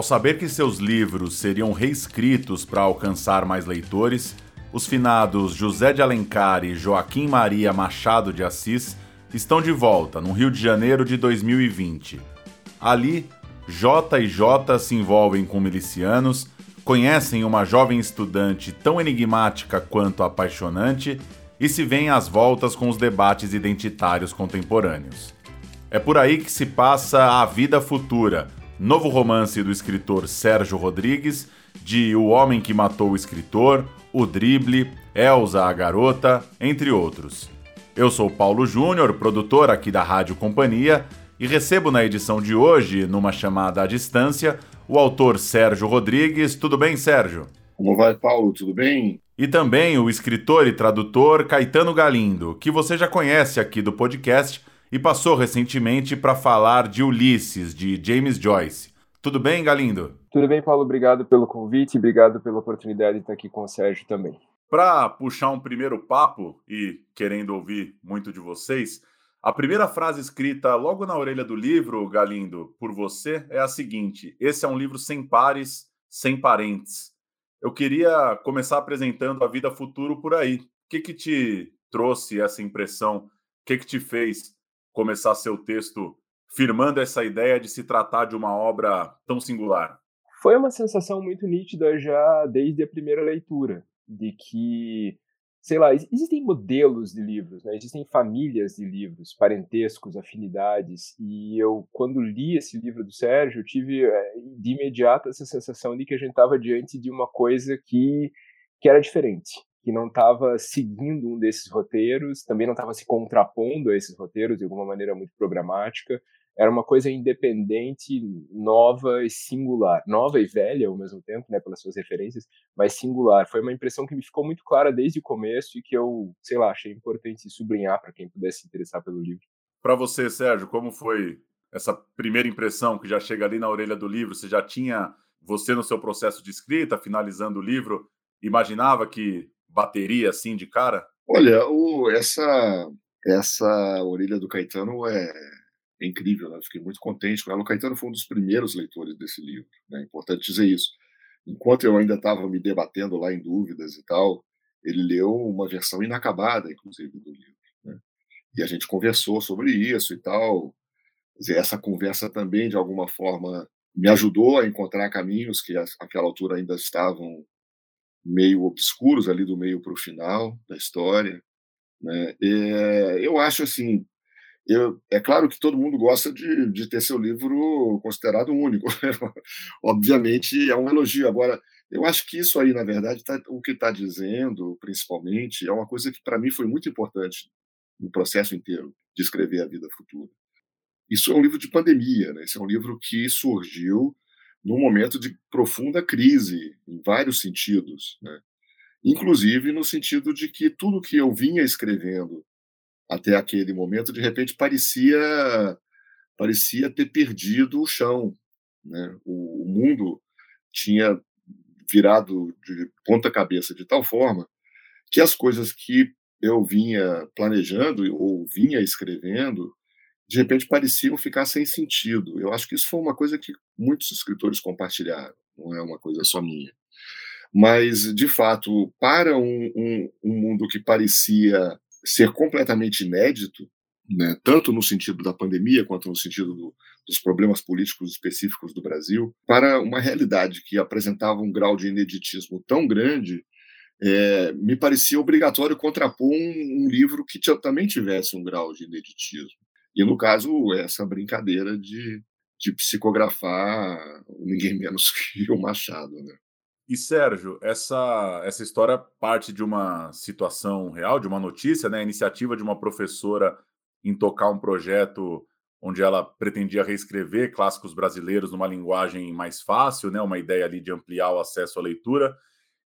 Ao saber que seus livros seriam reescritos para alcançar mais leitores, os finados José de Alencar e Joaquim Maria Machado de Assis estão de volta no Rio de Janeiro de 2020. Ali, J e J se envolvem com milicianos, conhecem uma jovem estudante tão enigmática quanto apaixonante e se veem às voltas com os debates identitários contemporâneos. É por aí que se passa A Vida Futura, novo romance do escritor Sérgio Rodrigues, de O Homem que Matou o Escritor, O Drible, Elsa a Garota, entre outros. Eu sou Paulo Júnior, produtor aqui da Rádio Companhia, e recebo na edição de hoje, numa chamada à distância, o autor Sérgio Rodrigues. Tudo bem, Sérgio? Como vai, Paulo? Tudo bem? E também o escritor e tradutor Caetano Galindo, que você já conhece aqui do podcast e passou recentemente para falar de Ulisses, de James Joyce. Tudo bem, Galindo? Tudo bem, Paulo. Obrigado pelo convite e obrigado pela oportunidade de estar aqui com o Sérgio também. Para puxar um primeiro papo e querendo ouvir muito de vocês, a primeira frase escrita logo na orelha do livro, Galindo, por você, é a seguinte: Esse é um livro sem pares, sem parentes. Eu queria começar apresentando a vida futuro por aí. O que, que te trouxe essa impressão? O que, que te fez começar seu texto firmando essa ideia de se tratar de uma obra tão singular? Foi uma sensação muito nítida já desde a primeira leitura, de que sei lá, existem modelos de livros, né? existem famílias de livros, parentescos, afinidades, e eu, quando li esse livro do Sérgio, tive eh, de imediato essa sensação de que a gente estava diante de uma coisa que, que era diferente, que não estava seguindo um desses roteiros, também não estava se contrapondo a esses roteiros de alguma maneira muito programática, era uma coisa independente, nova e singular. Nova e velha ao mesmo tempo, né, pelas suas referências, mas singular. Foi uma impressão que me ficou muito clara desde o começo e que eu, sei lá, achei importante sublinhar para quem pudesse se interessar pelo livro. Para você, Sérgio, como foi essa primeira impressão que já chega ali na orelha do livro? Você já tinha, você no seu processo de escrita, finalizando o livro, imaginava que bateria assim de cara? Olha, o, essa essa orelha do Caetano é é incrível, né? fiquei muito contente com ela. O Caetano foi um dos primeiros leitores desse livro, né? é importante dizer isso. Enquanto eu ainda estava me debatendo lá em dúvidas e tal, ele leu uma versão inacabada, inclusive, do livro. Né? E a gente conversou sobre isso e tal. Dizer, essa conversa também, de alguma forma, me ajudou a encontrar caminhos que, àquela altura, ainda estavam meio obscuros ali do meio para o final da história. Né? E, eu acho assim eu, é claro que todo mundo gosta de, de ter seu livro considerado único. Obviamente é um elogio. Agora, eu acho que isso aí, na verdade, tá, o que está dizendo, principalmente, é uma coisa que para mim foi muito importante no processo inteiro de escrever A Vida Futura. Isso é um livro de pandemia, né? Esse é um livro que surgiu num momento de profunda crise, em vários sentidos, né? inclusive no sentido de que tudo que eu vinha escrevendo até aquele momento, de repente parecia parecia ter perdido o chão. Né? O, o mundo tinha virado de ponta cabeça de tal forma que as coisas que eu vinha planejando ou vinha escrevendo, de repente pareciam ficar sem sentido. Eu acho que isso foi uma coisa que muitos escritores compartilharam, não é uma coisa só minha. Mas, de fato, para um, um, um mundo que parecia ser completamente inédito, né, tanto no sentido da pandemia quanto no sentido do, dos problemas políticos específicos do Brasil, para uma realidade que apresentava um grau de ineditismo tão grande, é, me parecia obrigatório contrapor um, um livro que também tivesse um grau de ineditismo. E, no caso, essa brincadeira de, de psicografar ninguém menos que o Machado. Né? E Sérgio, essa, essa história parte de uma situação real, de uma notícia, né? A iniciativa de uma professora em tocar um projeto onde ela pretendia reescrever clássicos brasileiros numa linguagem mais fácil, né? Uma ideia ali de ampliar o acesso à leitura.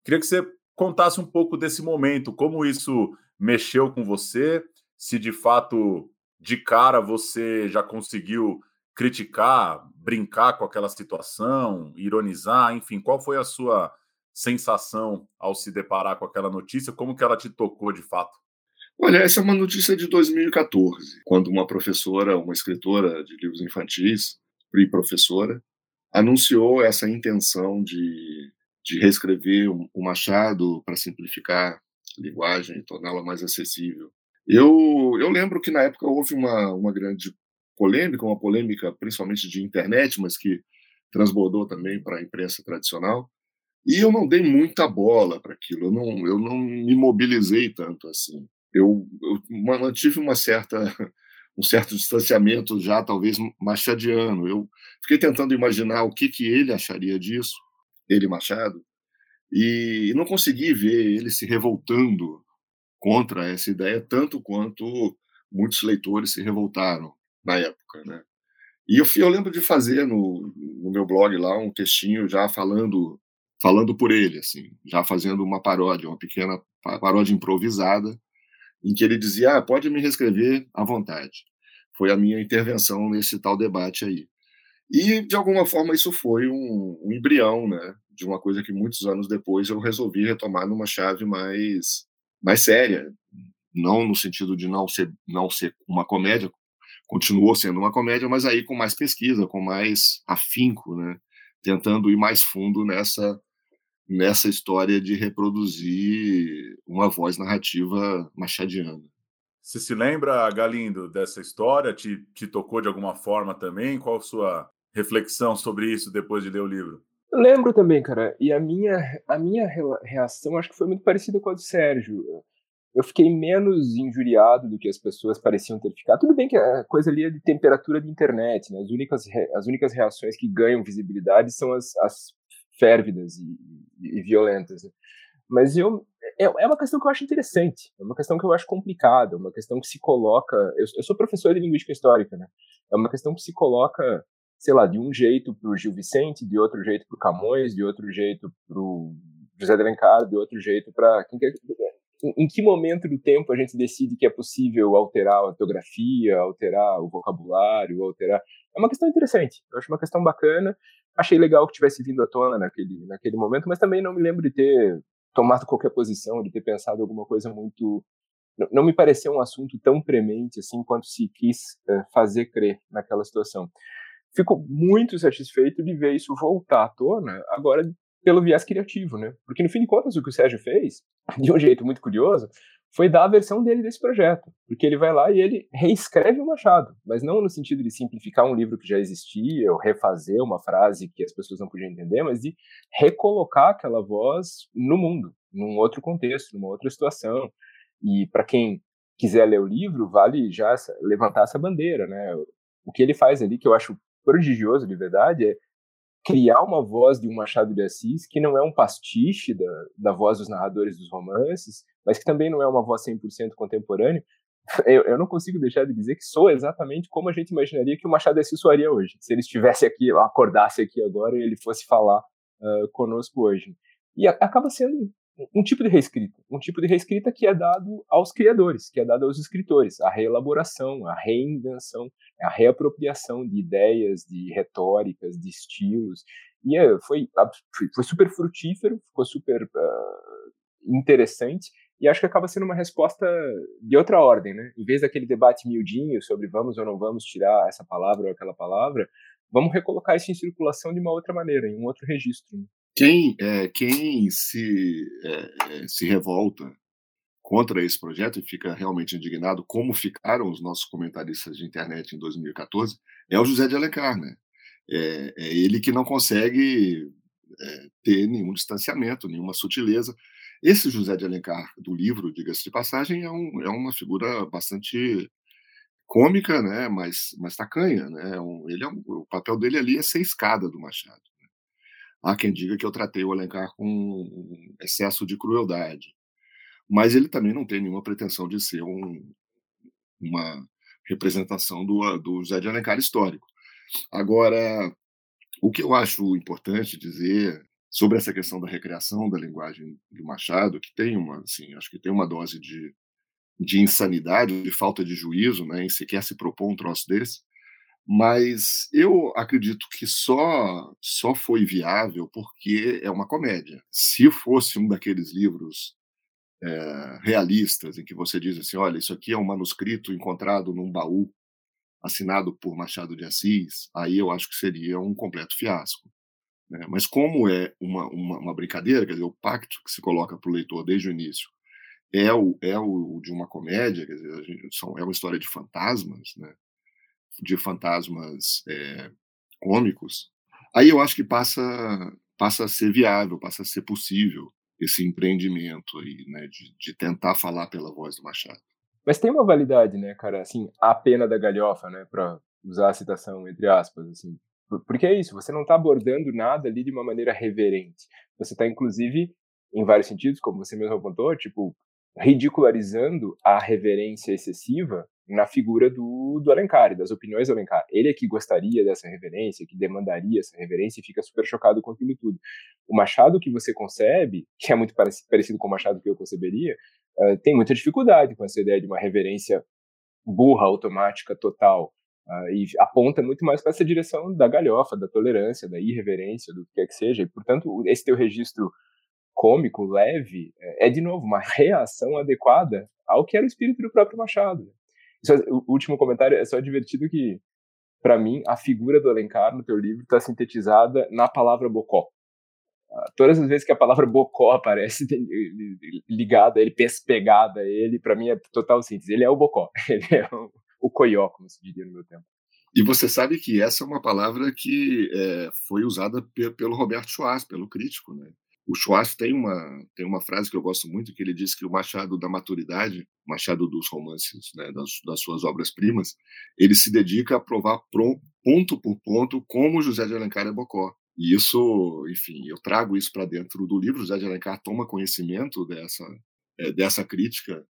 Queria que você contasse um pouco desse momento, como isso mexeu com você, se de fato de cara você já conseguiu criticar, brincar com aquela situação, ironizar, enfim, qual foi a sua sensação ao se deparar com aquela notícia? Como que ela te tocou de fato? Olha, essa é uma notícia de 2014, quando uma professora, uma escritora de livros infantis, e professora, anunciou essa intenção de, de reescrever o Machado para simplificar a linguagem e torná-la mais acessível. Eu, eu lembro que na época houve uma, uma grande polêmica, uma polêmica principalmente de internet, mas que transbordou também para a imprensa tradicional, e eu não dei muita bola para aquilo, eu não, eu não me mobilizei tanto assim. Eu, eu mantive uma certa um certo distanciamento já talvez machadiano. Eu fiquei tentando imaginar o que que ele acharia disso, ele Machado, e não consegui ver ele se revoltando contra essa ideia tanto quanto muitos leitores se revoltaram na época, né? E eu, eu lembro de fazer no, no meu blog lá um textinho já falando falando por ele, assim, já fazendo uma paródia, uma pequena paródia improvisada, em que ele dizia: ah, pode me reescrever à vontade. Foi a minha intervenção nesse tal debate aí. E, de alguma forma, isso foi um, um embrião né, de uma coisa que muitos anos depois eu resolvi retomar numa chave mais, mais séria. Não no sentido de não ser, não ser uma comédia, continuou sendo uma comédia, mas aí com mais pesquisa, com mais afinco, né, tentando ir mais fundo nessa nessa história de reproduzir uma voz narrativa machadiana. Você se lembra, Galindo, dessa história? Te, te tocou de alguma forma também? Qual a sua reflexão sobre isso depois de ler o livro? Lembro também, cara. E a minha, a minha reação acho que foi muito parecida com a do Sérgio. Eu fiquei menos injuriado do que as pessoas pareciam ter ficado. Tudo bem que a coisa ali é de temperatura de internet, né? As únicas, as únicas reações que ganham visibilidade são as, as férvidas e, e, e violentas. Né? Mas eu é, é uma questão que eu acho interessante, é uma questão que eu acho complicada, é uma questão que se coloca. Eu, eu sou professor de linguística histórica, né? É uma questão que se coloca, sei lá, de um jeito para o Gil Vicente, de outro jeito para o Camões, de outro jeito para o José de Alencar, de outro jeito para em, em que momento do tempo a gente decide que é possível alterar a ortografia, alterar o vocabulário, alterar. É uma questão interessante, eu acho uma questão bacana. Achei legal que tivesse vindo à tona naquele, naquele momento, mas também não me lembro de ter tomado qualquer posição, de ter pensado alguma coisa muito. Não me pareceu um assunto tão premente assim quanto se quis é, fazer crer naquela situação. Fico muito satisfeito de ver isso voltar à tona agora pelo viés criativo, né? Porque no fim de contas o que o Sérgio fez, de um jeito muito curioso, foi dar a versão dele desse projeto, porque ele vai lá e ele reescreve o Machado, mas não no sentido de simplificar um livro que já existia ou refazer uma frase que as pessoas não podiam entender, mas de recolocar aquela voz no mundo, num outro contexto, numa outra situação. E para quem quiser ler o livro, vale já levantar essa bandeira, né? O que ele faz ali que eu acho prodigioso de verdade é criar uma voz de um Machado de Assis que não é um pastiche da, da voz dos narradores dos romances, mas que também não é uma voz 100% contemporânea, eu, eu, não consigo deixar de dizer que soa exatamente como a gente imaginaria que o Machado de Assis soaria hoje. Se ele estivesse aqui, acordasse aqui agora e ele fosse falar uh, conosco hoje. E a, acaba sendo um tipo de reescrita, um tipo de reescrita que é dado aos criadores, que é dado aos escritores, a reelaboração, a reinvenção, a reapropriação de ideias, de retóricas, de estilos. E é, foi, foi super frutífero, ficou super uh, interessante, e acho que acaba sendo uma resposta de outra ordem, né? Em vez daquele debate miudinho sobre vamos ou não vamos tirar essa palavra ou aquela palavra, vamos recolocar isso em circulação de uma outra maneira, em um outro registro. Quem, é, quem se, é, se revolta contra esse projeto e fica realmente indignado, como ficaram os nossos comentaristas de internet em 2014, é o José de Alencar, né? É, é ele que não consegue é, ter nenhum distanciamento, nenhuma sutileza. Esse José de Alencar do livro, diga-se de passagem, é, um, é uma figura bastante cômica, né? Mas, mas tacanha, né? É um, ele é um, o papel dele ali é ser escada do Machado. Há quem diga que eu tratei o Alencar com excesso de crueldade. Mas ele também não tem nenhuma pretensão de ser um, uma representação do, do José de Alencar histórico. Agora, o que eu acho importante dizer sobre essa questão da recriação da linguagem do Machado, que tem uma, assim, acho que tem uma dose de, de insanidade, de falta de juízo, né, em sequer se propor um troço desse, mas eu acredito que só só foi viável porque é uma comédia. Se fosse um daqueles livros é, realistas em que você diz assim, olha, isso aqui é um manuscrito encontrado num baú assinado por Machado de Assis, aí eu acho que seria um completo fiasco. Né? Mas como é uma, uma, uma, brincadeira, quer dizer, o pacto que se coloca para o leitor desde o início é o, é o de uma comédia, quer dizer, gente, são, é uma história de fantasmas, né? De fantasmas é, cômicos, aí eu acho que passa, passa a ser viável, passa a ser possível esse empreendimento aí, né, de, de tentar falar pela voz do Machado. Mas tem uma validade, né, cara, assim, a pena da galhofa, né, para usar a citação entre aspas, assim, porque é isso, você não está abordando nada ali de uma maneira reverente. Você está, inclusive, em vários sentidos, como você mesmo apontou, tipo, ridicularizando a reverência excessiva na figura do, do Alencar, das opiniões do Alencar. Ele é que gostaria dessa reverência, que demandaria essa reverência e fica super chocado com aquilo tudo. O Machado que você concebe, que é muito parecido com o Machado que eu conceberia, uh, tem muita dificuldade com essa ideia de uma reverência burra, automática, total. Uh, e aponta muito mais para essa direção da galhofa, da tolerância, da irreverência, do que quer que seja. E, portanto, esse teu registro cômico, leve, é, é, de novo, uma reação adequada ao que era o espírito do próprio Machado. Isso, o último comentário é só divertido que, para mim, a figura do Alencar no teu livro está sintetizada na palavra bocó. Ah, todas as vezes que a palavra bocó aparece ligada a ele, pegada a ele, para mim é total síntese. Ele é o bocó, ele é o, o coió, como se diria no meu tempo. E você sabe que essa é uma palavra que é, foi usada pelo Roberto Schwartz, pelo crítico, né? O Schwartz tem uma, tem uma frase que eu gosto muito, que ele diz que o Machado da Maturidade, o Machado dos romances, né, das, das suas obras-primas, ele se dedica a provar ponto por ponto como José de Alencar é Bocó. E isso, enfim, eu trago isso para dentro do livro. José de Alencar toma conhecimento dessa, é, dessa crítica.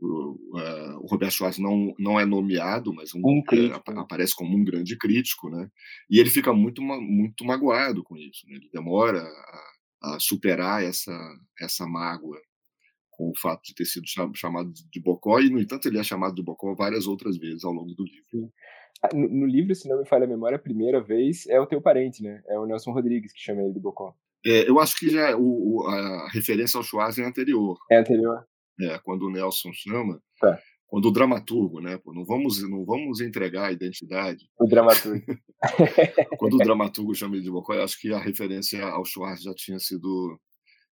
O, uh, o Roberto Schwartz não, não é nomeado, mas um, um é, aparece como um grande crítico, né? E ele fica muito, muito magoado com isso. Né? Ele demora a, a superar essa, essa mágoa com o fato de ter sido chamado de Bocó, e, no entanto, ele é chamado de Bocó várias outras vezes ao longo do livro. Ah, no, no, livro, se não me falha a memória, a primeira vez é o teu parente, né? É o Nelson Rodrigues que chama ele de Bocó. É, eu acho que já o, a referência ao Schwarz é anterior. É anterior? É, quando o Nelson chama. Tá quando o dramaturgo, né? Pô, não vamos não vamos entregar a identidade. O dramaturgo. quando o dramaturgo chama ele de Bocó, acho que a referência ao Schwartz já tinha sido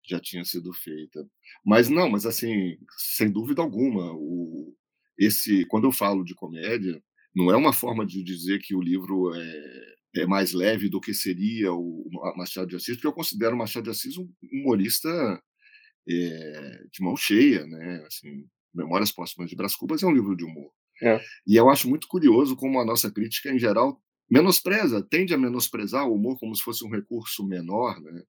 já tinha sido feita. Mas não, mas assim, sem dúvida alguma, o esse quando eu falo de comédia, não é uma forma de dizer que o livro é, é mais leve do que seria o Machado de Assis, porque eu considero o Machado de Assis um humorista é, de mão cheia, né? Assim, Memórias Póstumas de Brás Cubas é um livro de humor. É. E eu acho muito curioso como a nossa crítica, em geral, menospreza, tende a menosprezar o humor como se fosse um recurso menor né,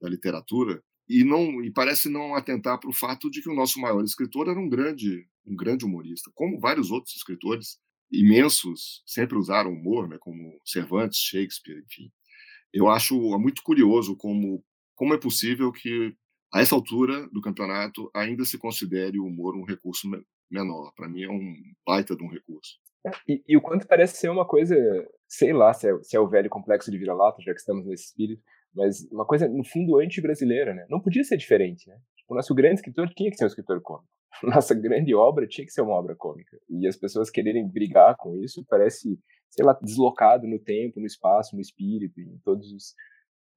da literatura, e não e parece não atentar para o fato de que o nosso maior escritor era um grande um grande humorista, como vários outros escritores imensos sempre usaram humor, né, como Cervantes, Shakespeare, enfim. Eu acho muito curioso como como é possível que a essa altura do campeonato, ainda se considere o humor um recurso menor. Para mim, é um baita de um recurso. É, e, e, o quanto parece ser uma coisa, sei lá se é, se é o velho complexo de vira-lata, já que estamos nesse espírito, mas uma coisa, no fundo, anti-brasileira, né? Não podia ser diferente, né? Tipo, o nosso grande escritor tinha que ser um escritor cômico. Nossa grande obra tinha que ser uma obra cômica. E as pessoas quererem brigar com isso parece, sei lá, deslocado no tempo, no espaço, no espírito, em todos os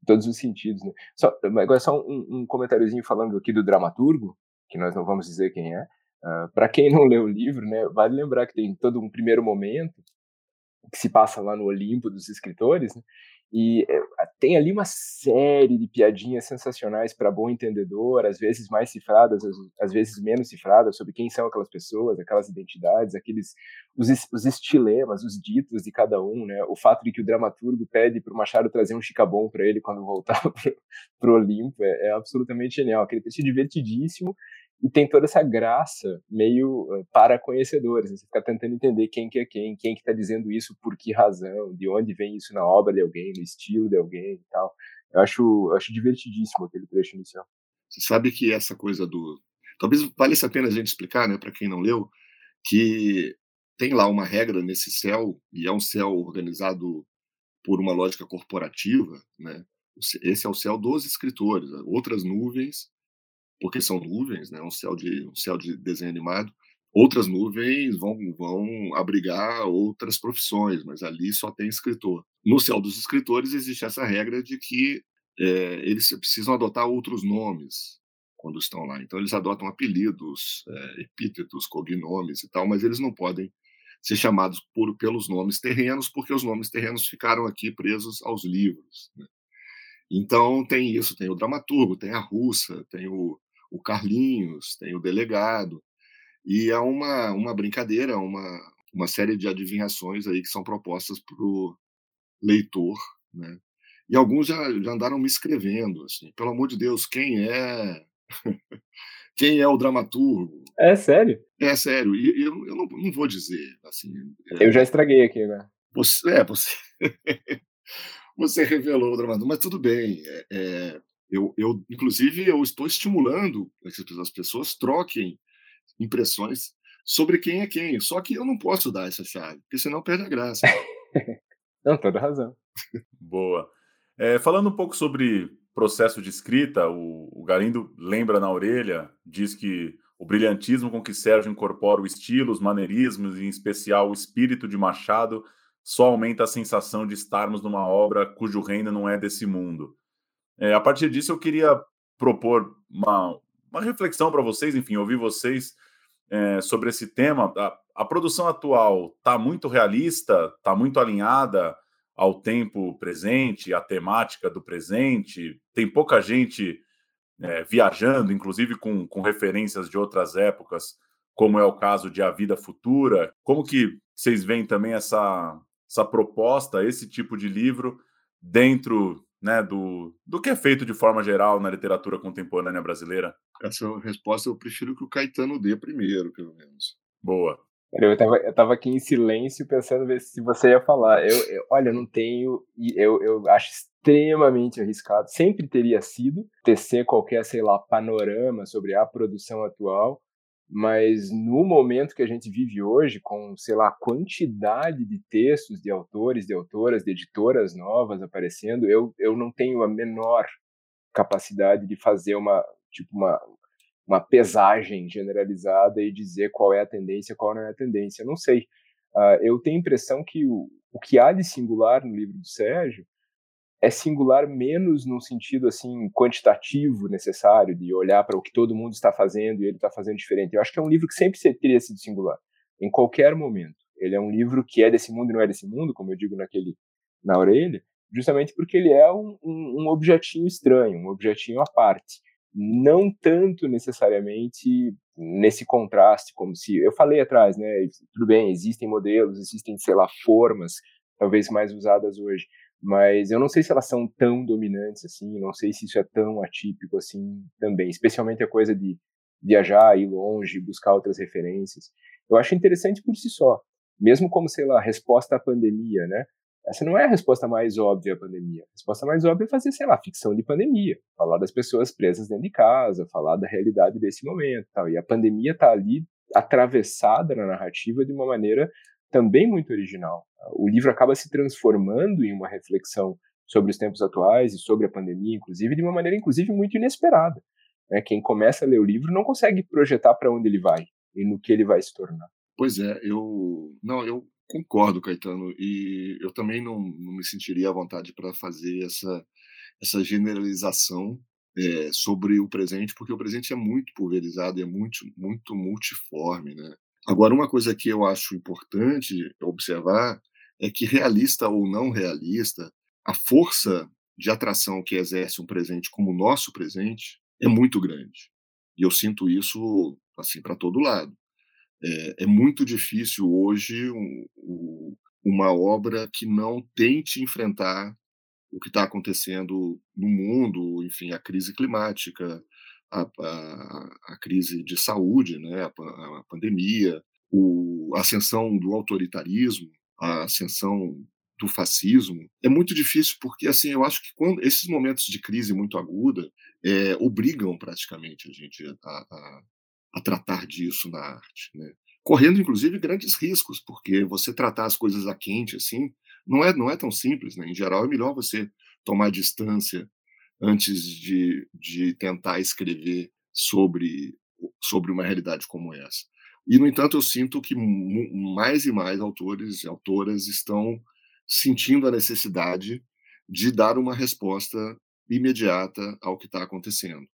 todos os sentidos. Né? Só, agora, só um, um comentáriozinho falando aqui do dramaturgo, que nós não vamos dizer quem é. Uh, ah, Para quem não leu o livro, né, vale lembrar que tem todo um primeiro momento que se passa lá no Olimpo dos escritores, né, e é, tem ali uma série de piadinhas sensacionais para bom entendedor, às vezes mais cifradas, às, vezes menos cifradas, sobre quem são aquelas pessoas, aquelas identidades, aqueles os, os estilemas, os ditos de cada um, né? O fato de que o dramaturgo pede para o Machado trazer um chicabom para ele quando voltar para o Olimpo é, é absolutamente genial. Aquele texto divertidíssimo e tem toda essa graça meio uh, para conhecedores. Né? Você fica tentando entender quem que é quem, quem que está dizendo isso, por que razão, de onde vem isso na obra de alguém, no estilo de alguém e tal. Eu acho, eu acho divertidíssimo aquele trecho inicial. Você sabe que essa coisa do... Talvez valesse a pena a gente explicar, né, para quem não leu, que tem lá uma regra nesse céu, e é um céu organizado por uma lógica corporativa, né? Esse é o céu dos escritores. Outras nuvens porque são nuvens, né? Um céu de um céu de desenho animado. Outras nuvens vão, vão abrigar outras profissões, mas ali só tem escritor. No céu dos escritores existe essa regra de que é, eles precisam adotar outros nomes quando estão lá. Então eles adotam apelidos, é, epítetos, cognomes e tal, mas eles não podem ser chamados por, pelos nomes terrenos, porque os nomes terrenos ficaram aqui presos aos livros. Né? Então tem isso, tem o dramaturgo, tem a russa, tem o, o Carlinhos, tem o delegado, e é uma, uma brincadeira, uma, uma série de adivinhações aí que são propostas para o leitor, né? E alguns já, já andaram me escrevendo, assim, pelo amor de Deus, quem é quem é o dramaturgo? É sério? É sério, e eu, eu não, não vou dizer, assim... É, eu já estraguei aqui agora. Você, é, você... você revelou o dramaturgo, mas tudo bem, é, é, eu, eu, inclusive, eu estou estimulando que as pessoas troquem impressões sobre quem é quem. Só que eu não posso dar essa chave, porque senão perde a graça. não, toda razão. Boa. É, falando um pouco sobre processo de escrita, o, o Galindo lembra na orelha, diz que o brilhantismo com que Sérgio incorpora o estilo, os maneirismos e, em especial, o espírito de Machado só aumenta a sensação de estarmos numa obra cujo reino não é desse mundo. É, a partir disso, eu queria propor uma, uma reflexão para vocês, enfim, ouvir vocês é, sobre esse tema. A, a produção atual está muito realista, está muito alinhada ao tempo presente, à temática do presente. Tem pouca gente é, viajando, inclusive com, com referências de outras épocas, como é o caso de A Vida Futura. Como que vocês veem também essa, essa proposta, esse tipo de livro, dentro né, do, do que é feito de forma geral na literatura contemporânea brasileira? Essa resposta eu prefiro que o Caetano dê primeiro, pelo menos. Boa. Eu estava eu tava aqui em silêncio pensando ver se você ia falar. Eu, eu olha, não tenho, eu, eu acho extremamente arriscado. Sempre teria sido tecer qualquer, sei lá, panorama sobre a produção atual, mas no momento que a gente vive hoje, com, sei lá, quantidade de textos de autores, de autoras, de editoras novas aparecendo, eu, eu não tenho a menor capacidade de fazer uma, tipo, uma, uma pesagem generalizada e dizer qual é a tendência, qual não é a tendência. Eu não sei. Uh, eu tenho a impressão que o, o que há de singular no livro do Sérgio é singular menos no sentido assim quantitativo necessário de olhar para o que todo mundo está fazendo e ele está fazendo diferente. Eu acho que é um livro que sempre teria sido singular em qualquer momento. Ele é um livro que é desse mundo e não é desse mundo, como eu digo naquele na orelha, justamente porque ele é um, um, um objetinho estranho, um objetinho à parte, não tanto necessariamente nesse contraste, como se eu falei atrás, né? Tudo bem, existem modelos, existem sei lá formas talvez mais usadas hoje, mas eu não sei se elas são tão dominantes assim, não sei se isso é tão atípico assim também, especialmente a coisa de viajar, ir longe, buscar outras referências. Eu acho interessante por si só, mesmo como, sei lá, resposta à pandemia, né? Essa não é a resposta mais óbvia à pandemia. A resposta mais óbvia é fazer, sei lá, ficção de pandemia, falar das pessoas presas dentro de casa, falar da realidade desse momento, tal. E a pandemia está ali atravessada na narrativa de uma maneira também muito original. O livro acaba se transformando em uma reflexão sobre os tempos atuais e sobre a pandemia, inclusive, de uma maneira, inclusive, muito inesperada. Né? Quem começa a ler o livro não consegue projetar para onde ele vai e no que ele vai se tornar. Pois é, eu não, eu concordo, Caetano, e eu também não, não me sentiria à vontade para fazer essa essa generalização é, sobre o presente, porque o presente é muito pulverizado, é muito muito multiforme, né? Agora, uma coisa que eu acho importante observar é que, realista ou não realista, a força de atração que exerce um presente como o nosso presente é muito grande. E eu sinto isso assim para todo lado. É, é, muito difícil hoje um, um, uma obra que não tente enfrentar o que está acontecendo no mundo, enfim, a crise climática, a, a, a crise de saúde, né, a, a pandemia, o, a ascensão do autoritarismo, a ascensão do fascismo, é muito difícil porque assim eu acho que quando esses momentos de crise muito aguda é, obrigam praticamente a gente a, a, a, tratar disso na arte, né? correndo inclusive grandes riscos porque você tratar as coisas a quente assim não é não é tão simples, né? Em geral é melhor você tomar distância antes de, de tentar escrever sobre, sobre uma realidade como essa. E, no entanto, eu sinto que mais e mais autores e autoras estão sentindo a necessidade de dar uma resposta imediata ao que está acontecendo,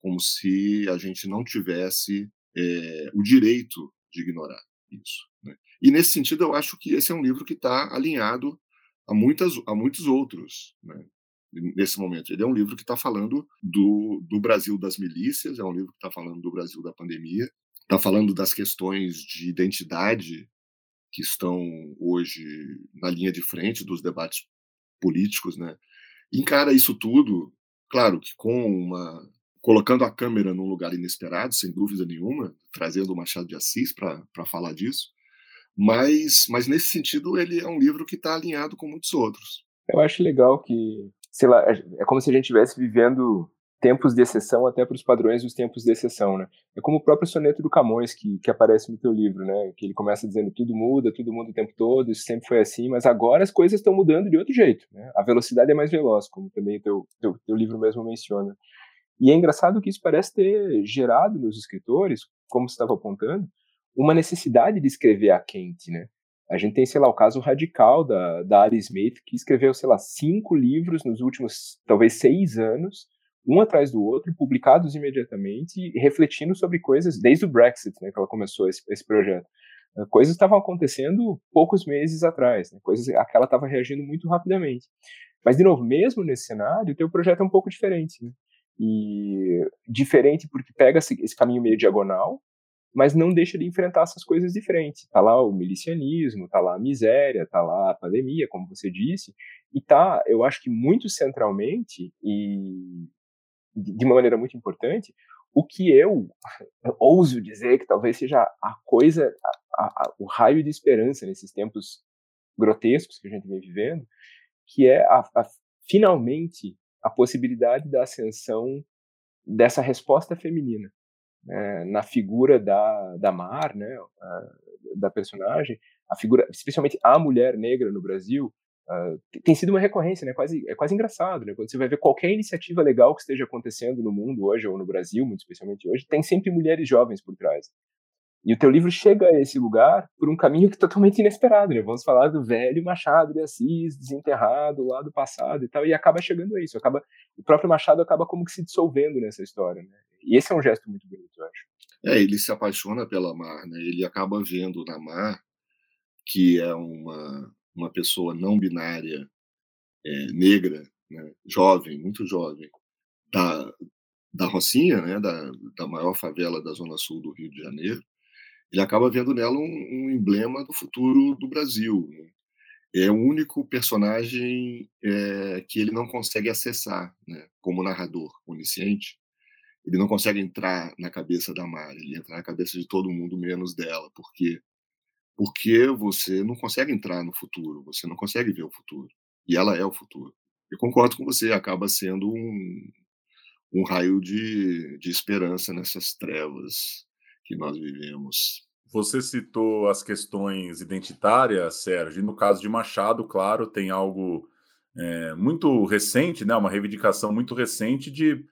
como se a gente não tivesse é, o direito de ignorar isso. Né? E nesse sentido, eu acho que esse é um livro que está alinhado a, muitas, a muitos outros. Né? Nesse momento, ele é um livro que está falando do, do Brasil das milícias, é um livro que está falando do Brasil da pandemia, está falando das questões de identidade que estão hoje na linha de frente dos debates políticos, né? encara isso tudo, claro que com uma colocando a câmera num lugar inesperado, sem dúvida nenhuma, trazendo o Machado de Assis para falar disso, mas, mas nesse sentido ele é um livro que está alinhado com muitos outros. Eu acho legal que, sei lá, é como se a gente estivesse vivendo tempos de exceção até para os padrões dos tempos de exceção, né? É como o próprio soneto do Camões que, que aparece no teu livro, né? Que ele começa dizendo tudo muda, tudo muda o tempo todo, isso sempre foi assim, mas agora as coisas estão mudando de outro jeito, né? A velocidade é mais veloz, como também o teu, teu, teu livro mesmo menciona. E é engraçado que isso parece ter gerado nos escritores, como você estava apontando, uma necessidade de escrever a quente, né? A gente tem, sei lá, o caso radical da, da Ali Smith, que escreveu, sei lá, cinco livros nos últimos, talvez, seis anos, um atrás do outro, publicados imediatamente, refletindo sobre coisas desde o Brexit, né, que ela começou esse, esse projeto. Eh, coisas estavam acontecendo poucos meses atrás, né, coisas a que ela estava reagindo muito rapidamente. Mas, de novo, mesmo nesse cenário, o teu projeto é um pouco diferente. Né? E diferente porque pega esse caminho meio diagonal, mas não deixa de enfrentar essas coisas diferentes. Tá lá o milicianismo, tá lá a miséria, tá lá a pandemia, como você disse, e tá, eu acho que muito centralmente e de uma maneira muito importante, o que eu, eu ouso dizer que talvez seja a coisa, a, a, o raio de esperança nesses tempos grotescos que a gente vem vivendo, que é a, finalmente a possibilidade da ascensão dessa resposta feminina né, na figura da, da Mar, né, da personagem, a figura, especialmente a mulher negra no Brasil, Uh, tem sido uma recorrência, né? Quase, é quase engraçado, né? Quando você vai ver qualquer iniciativa legal que esteja acontecendo no mundo hoje, ou no Brasil, muito especialmente hoje, tem sempre mulheres jovens por trás. E o teu livro chega a esse lugar por um caminho que é totalmente inesperado, né? Vamos falar do velho Machado de Assis, desenterrado lá do passado e tal, e acaba chegando a isso. Acaba, o próprio Machado acaba como que se dissolvendo nessa história, né? E esse é um gesto muito bonito, eu acho. É, ele se apaixona pela Mar, né? Ele acaba vendo na Mar que é uma uma pessoa não binária, é, negra, né, jovem, muito jovem, da, da Rocinha, né, da, da maior favela da zona sul do Rio de Janeiro, ele acaba vendo nela um, um emblema do futuro do Brasil. Né? É o único personagem é, que ele não consegue acessar, né, como narrador onisciente. Ele não consegue entrar na cabeça da Mari, ele entra na cabeça de todo mundo menos dela, porque porque você não consegue entrar no futuro, você não consegue ver o futuro. E ela é o futuro. Eu concordo com você, acaba sendo um, um raio de, de esperança nessas trevas que nós vivemos. Você citou as questões identitárias, Sérgio, e no caso de Machado, claro, tem algo é, muito recente, né, uma reivindicação muito recente de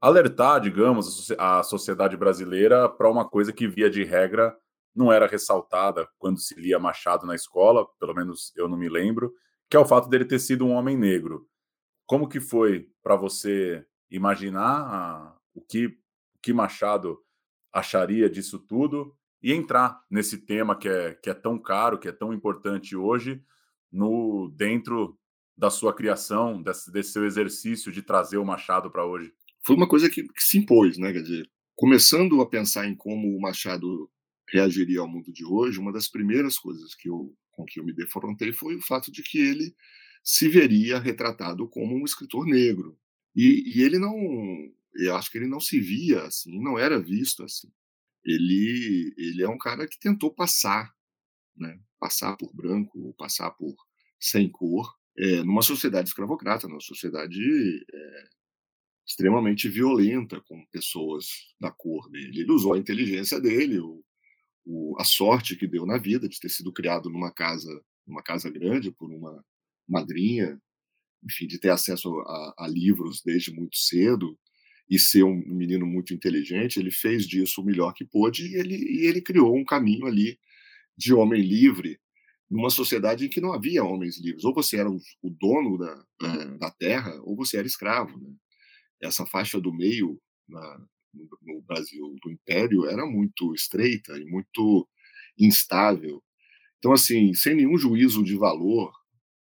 alertar, digamos, a sociedade brasileira para uma coisa que, via de regra, não era ressaltada quando se lia Machado na escola, pelo menos eu não me lembro, que é o fato dele ter sido um homem negro. Como que foi para você imaginar a, o, que, que Machado acharia disso tudo e entrar nesse tema que é, que é tão caro, que é tão importante hoje, no dentro da sua criação, desse, desse seu exercício de trazer o Machado para hoje? Foi uma coisa que, que se impôs, né? Quer dizer, começando a pensar em como o Machado reagiria ao mundo de hoje, uma das primeiras coisas que eu, com que eu me defrontei foi o fato de que ele se veria retratado como um escritor negro. E, e ele não, eu acho que ele não se via assim, não era visto assim. Ele, ele é um cara que tentou passar, né? passar por branco, passar por sem cor, é, numa sociedade escravocrata, numa sociedade é, extremamente violenta com pessoas da cor dele. Ele usou a inteligência dele, o, o, a sorte que deu na vida de ter sido criado numa casa, numa casa grande por uma madrinha, enfim, de ter acesso a, a livros desde muito cedo e ser um menino muito inteligente, ele fez disso o melhor que pôde e ele, e ele criou um caminho ali de homem livre numa sociedade em que não havia homens livres. Ou você era o, o dono da, da terra, ou você era escravo. Né? Essa faixa do meio na, no, Brasil do Império era muito estreita e muito instável. Então, assim, sem nenhum juízo de valor,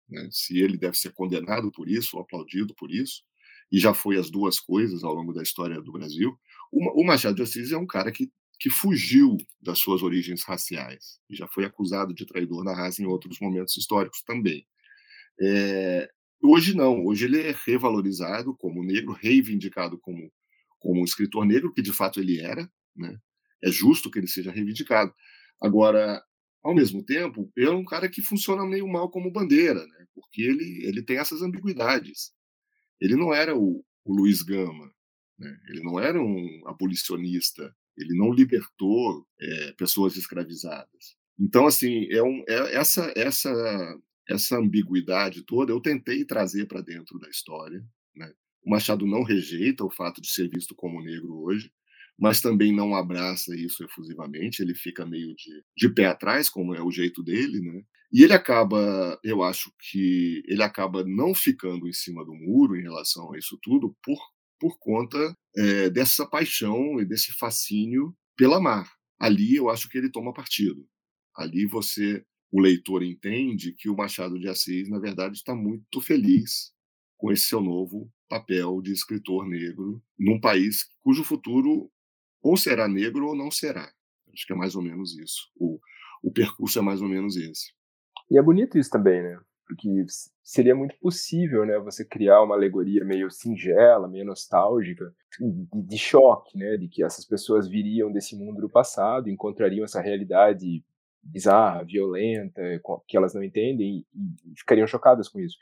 né, se ele deve ser condenado por isso ou aplaudido por isso, e já foi as duas coisas ao longo da história do Brasil, o, o Machado de Assis é um cara que que fugiu das suas origens raciais e já foi acusado de traidor na raça em outros momentos históricos também. É, hoje não, hoje ele é revalorizado como negro, reivindicado como, como escritor negro, que de fato ele era, né? é justo que ele seja reivindicado. Agora, ao mesmo tempo, ele é um cara que funciona meio mal como bandeira, né? porque ele, ele tem essas ambiguidades. Ele não era o, o Luiz Gama, né? ele não era um abolicionista ele não libertou é, pessoas escravizadas. Então, assim, é, um, é essa, essa, essa ambiguidade toda eu tentei trazer para dentro da história. Né? O Machado não rejeita o fato de ser visto como negro hoje, mas também não abraça isso efusivamente, ele fica meio de, de pé atrás, como é o jeito dele, né? E ele acaba, eu acho que ele acaba não ficando em cima do muro em relação a isso tudo por por conta é, dessa paixão e desse fascínio pela mar. Ali eu acho que ele toma partido. Ali você, o leitor, entende que o Machado de Assis, na verdade, está muito feliz com esse seu novo papel de escritor negro num país cujo futuro ou será negro ou não será. Acho que é mais ou menos isso. O, o percurso é mais ou menos esse. E é bonito isso também, né? porque seria muito possível, né, você criar uma alegoria meio singela, meio nostálgica, de, de, choque, né, de que essas pessoas viriam desse mundo do passado, encontrariam essa realidade bizarra, violenta, que elas não entendem e, ficariam chocadas com isso.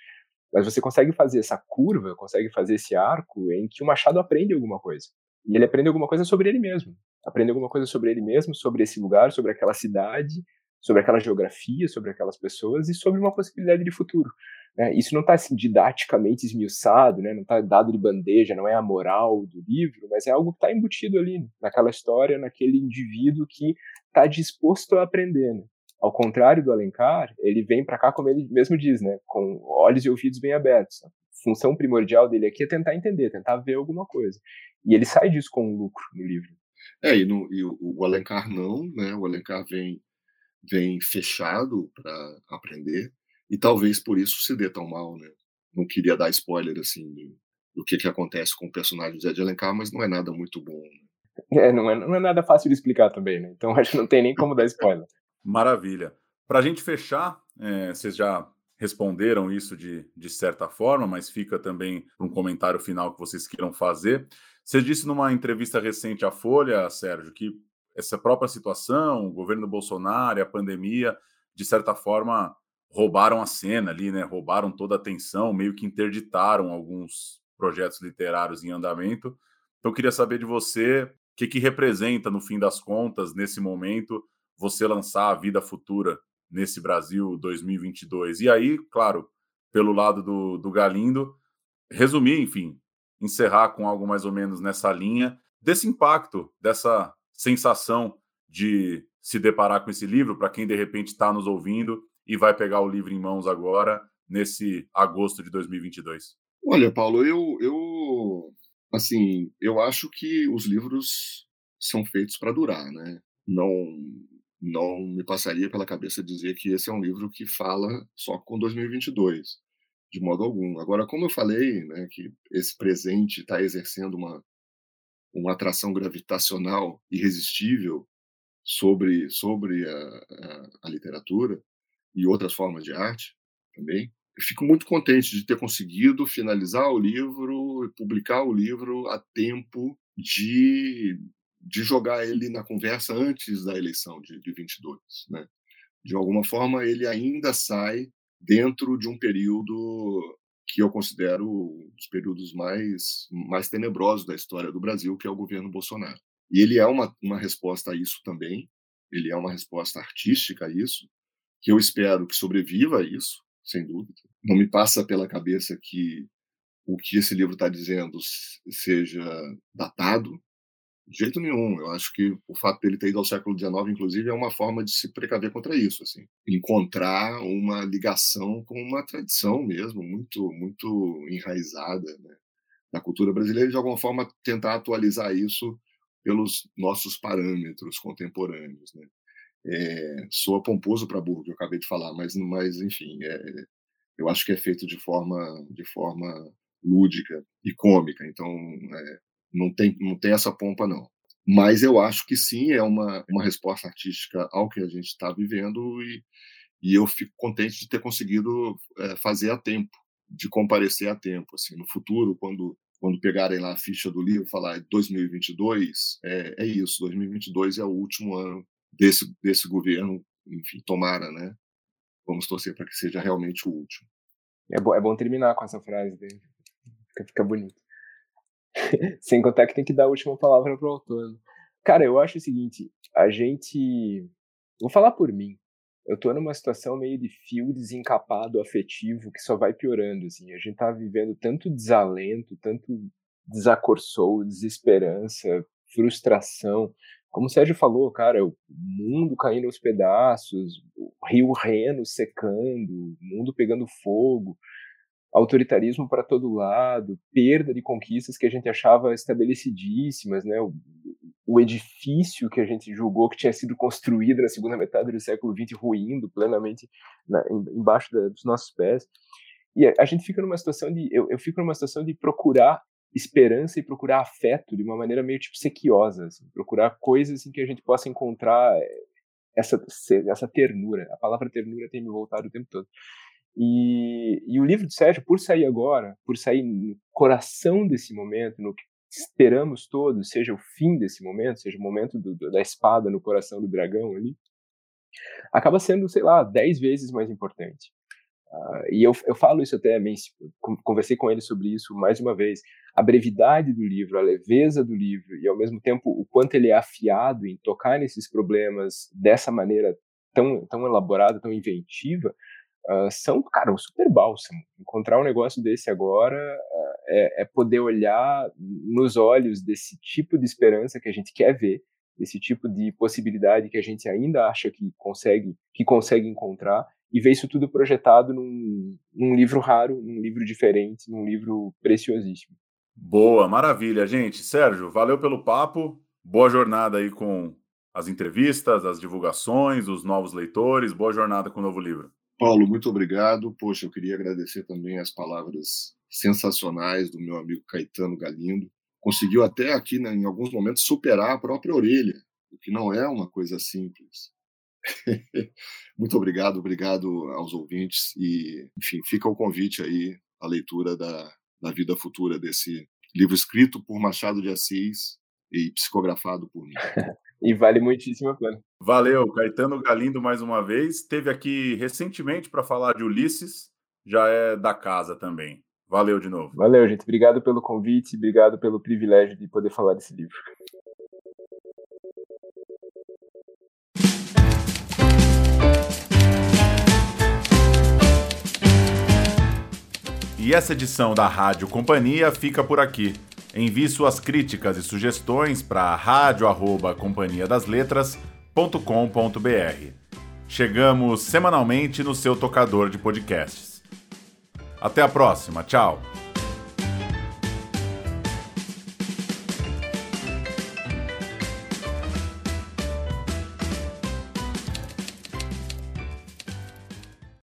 Mas você consegue fazer essa curva, consegue fazer esse arco em que o Machado aprende alguma coisa. E ele aprende alguma coisa sobre ele mesmo. Aprende alguma coisa sobre ele mesmo, sobre esse lugar, sobre aquela cidade, sobre aquela geografia, sobre aquelas pessoas e sobre uma possibilidade de futuro. Né? Isso não está assim, didaticamente esmiuçado, né? não está dado de bandeja, não é a moral do livro, mas é algo que está embutido ali, naquela história, naquele indivíduo que está disposto a aprender. Né? Ao contrário do Alencar, ele vem para cá, como ele mesmo diz, né? com olhos e ouvidos bem abertos. A função primordial dele aqui é tentar entender, tentar ver alguma coisa. E ele sai disso com um lucro no livro. É, e, no, e o, o Alencar não, né? O Alencar vem vem fechado para aprender e talvez por isso se dê tão mal, né? Não queria dar spoiler assim do, do que que acontece com o personagem Zé de Alencar, mas não é nada muito bom. Né? É, não é, não é nada fácil de explicar também, né? Então acho que não tem nem como dar spoiler. Maravilha. Para a gente fechar, é, vocês já responderam isso de, de certa forma, mas fica também um comentário final que vocês queiram fazer. Você disse numa entrevista recente à Folha, Sérgio, que essa própria situação, o governo Bolsonaro e a pandemia, de certa forma, roubaram a cena ali, né? Roubaram toda a atenção, meio que interditaram alguns projetos literários em andamento. Então, eu queria saber de você o que, que representa, no fim das contas, nesse momento, você lançar a vida futura nesse Brasil 2022. E aí, claro, pelo lado do, do Galindo, resumir, enfim, encerrar com algo mais ou menos nessa linha desse impacto, dessa sensação de se deparar com esse livro, para quem de repente está nos ouvindo e vai pegar o livro em mãos agora, nesse agosto de 2022? Olha, Paulo, eu, eu assim, eu acho que os livros são feitos para durar, né? Não, não me passaria pela cabeça dizer que esse é um livro que fala só com 2022, de modo algum. Agora, como eu falei, né, que esse presente está exercendo uma uma atração gravitacional irresistível sobre, sobre a, a, a, literatura e outras formas de arte também. Eu fico muito contente de ter conseguido finalizar o livro e publicar o livro a tempo de, de jogar ele na conversa antes da eleição de, de 22. Né? De alguma forma, ele ainda sai dentro de um período que eu considero um dos períodos mais, mais tenebrosos da história do Brasil, que é o governo Bolsonaro. E ele é uma, uma resposta a isso também, ele é uma resposta artística a isso, que eu espero que sobreviva a isso, sem dúvida. Não me passa pela cabeça que o que esse livro está dizendo seja datado, de jeito nenhum. Eu acho que o fato dele ter ido ao século XIX, inclusive, é uma forma de se precaver contra isso, assim, encontrar uma ligação com uma tradição mesmo muito, muito enraizada né, na cultura brasileira e de alguma forma tentar atualizar isso pelos nossos parâmetros contemporâneos, né. É, soa pomposo para burro que eu acabei de falar, mas, mas enfim, é, eu acho que é feito de forma, de forma lúdica e cômica. Então, é, não tem, não tem essa pompa, não. Mas eu acho que sim, é uma, uma resposta artística ao que a gente está vivendo e, e eu fico contente de ter conseguido é, fazer a tempo, de comparecer a tempo. Assim, no futuro, quando, quando pegarem lá a ficha do livro falar 2022, é, é isso, 2022 é o último ano desse, desse governo, enfim, tomara, né? Vamos torcer para que seja realmente o último. É bom, é bom terminar com essa frase dele. Fica, bonito. Sem contar que tem que dar a última palavra pro autor. Né? Cara, eu acho o seguinte, a gente. Vou falar por mim. Eu tô numa situação meio de fio desencapado afetivo que só vai piorando, assim. A gente tá vivendo tanto desalento, tanto desacorçou, desesperança, frustração. Como o Sérgio falou, cara, o mundo caindo aos pedaços, o rio Reno secando, o mundo pegando fogo autoritarismo para todo lado, perda de conquistas que a gente achava estabelecidíssimas, né? O, o, edifício que a gente julgou que tinha sido construído na segunda metade do século XX ruindo plenamente na, embaixo da, dos nossos pés. E a, a, gente fica numa situação de, eu, eu fico numa situação de procurar esperança e procurar afeto de uma maneira meio tipo sequiosa, assim, procurar coisas em que a gente possa encontrar eh, essa, essa ternura. A palavra ternura tem me voltado o tempo todo. E, e o livro de Sérgio, por sair agora, por sair no coração desse momento, no que esperamos todos, seja o fim desse momento, seja o momento do, do, da espada no coração do dragão ali, acaba sendo, sei lá, dez vezes mais importante. Uh, e eu, eu falo isso até, conversei com ele sobre isso mais uma vez. A brevidade do livro, a leveza do livro e, ao mesmo tempo, o quanto ele é afiado em tocar nesses problemas dessa maneira tão, tão elaborada, tão inventiva, uh, são, cara, um super bálsamo. Encontrar um negócio desse agora uh, é, é, poder olhar nos olhos desse tipo de esperança que a gente quer ver, desse tipo de possibilidade que a gente ainda acha que consegue, que consegue encontrar e ver isso tudo projetado num, num livro raro, num livro diferente, num livro preciosíssimo. Boa, maravilha, gente. Sérgio, valeu pelo papo. Boa jornada aí com as entrevistas, as divulgações, os novos leitores. Boa jornada com o novo livro. Paulo, muito obrigado. Poxa, eu queria agradecer também as palavras sensacionais do meu amigo Caetano Galindo. Conseguiu até aqui, né, em alguns momentos, superar a própria orelha, o que não é uma coisa simples. muito obrigado, obrigado aos ouvintes e, enfim, fica o convite aí à leitura da, da vida futura desse livro escrito por Machado de Assis e psicografado por mim. e vale muitíssimo a pena. Valeu, Caetano Galindo mais uma vez. Teve aqui recentemente para falar de Ulisses, já é da casa também. Valeu de novo. Valeu, gente. Obrigado pelo convite, obrigado pelo privilégio de poder falar desse livro. E essa edição da Rádio Companhia fica por aqui. Envie suas críticas e sugestões para rádio@companhiadasletras.com.br. Chegamos semanalmente no seu tocador de podcasts. Até a próxima, tchau!